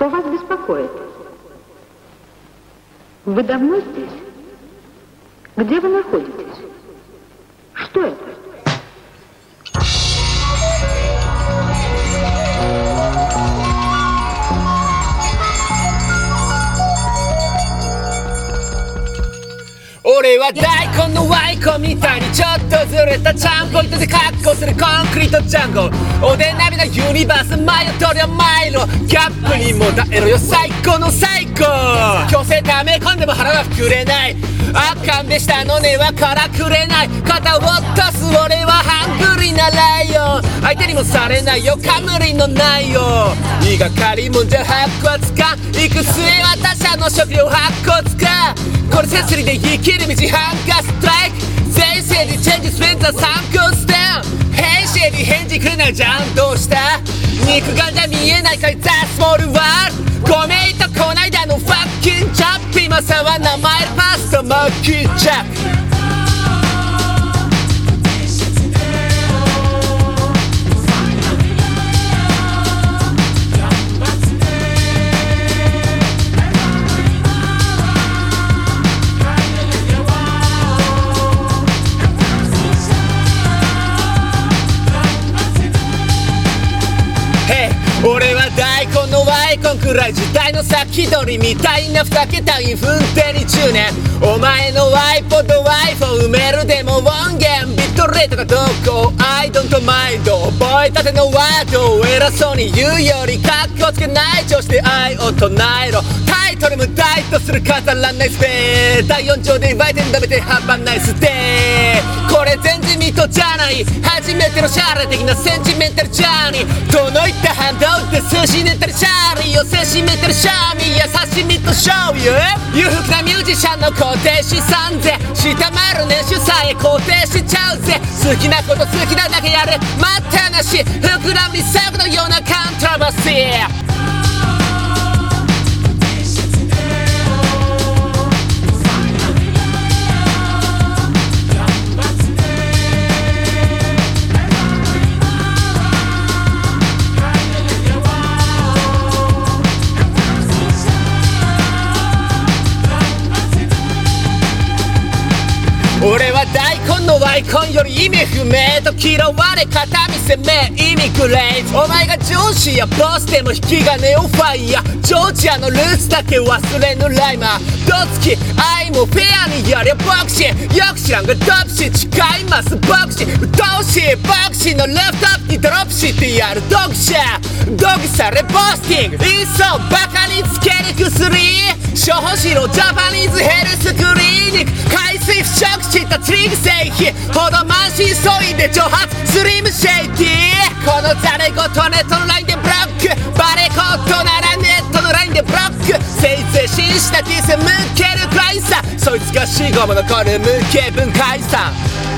Что вас беспокоит? Вы давно здесь? Где вы находитесь? Что это? 俺は大根のワイコみたいにちょっとずれたチャンポイントで格好するコンクリートジャンゴおでん並みのユニバース迷うとりゃマイロ。ギャップにも耐えろよ最高の最高。強制溜め込んでも腹は膨れない。あかんべしたの根はからくれない。肩を落とす俺はハングリーなライオン相手にもされないよ。カムリのないよ。言いがかりもんじゃ白骨か行く末は他者の食料白骨かこれセスリーで生きる道ハンガーストライク。前世にチェンジスレンザー参考スタン編集に返事くれないじゃん。どうした？肉眼じゃ見えないかい。ザ・スモールワールド。ごめんとこないだのファッキンチャップ。今さは名前パスタマッキーチャップ。くらい時代の先取りみたいな二桁インフンテリ10年お前の iPod ワイフォ埋めるでも音源ビットレートがどこ I don't mind 覚えたてのワードを偉そうに言うよりカッコつけない調子で愛を唱えろタイトル無題とする。語らないスペー第4条でバイデン食べてハンバナイスデーこれ前人未到じゃない初めてのシャーレ的なセンチメンタルジャーニーどのいった反動って寿司ネタルシャーをせしめてるシャーミーや刺身と醤油。裕福なミュージシャンの固定資産税下回る年収さえ固定しちゃうぜ。好きなこと好きなだけやる待ったなし。膨らみ作のようなカントロバシー。俺は大根のワイコンより意味不明と嫌われ片見せめイミグレートお前が上司やボスでも引き金をファイヤージョージアのルーツだけ忘れぬライマー。どつき愛もフェアにやりゃボクシーよく知らんがドプシ誓いますボクシー。うとうしいボクシーのレフトアップにドロップして。やるドグシャードグされボスティング。いっそバカにつける薬処方しろジャパニーズヘルスクリニック海水腐食したツリグ製品ほど満身創痍で蒸発スリムシェイティこのザレごとネットのラインでブロックバレコットならネットのラインでブロックせいぜい紳士なディス向けるクライさそいつが死後も残る無形文化遺産。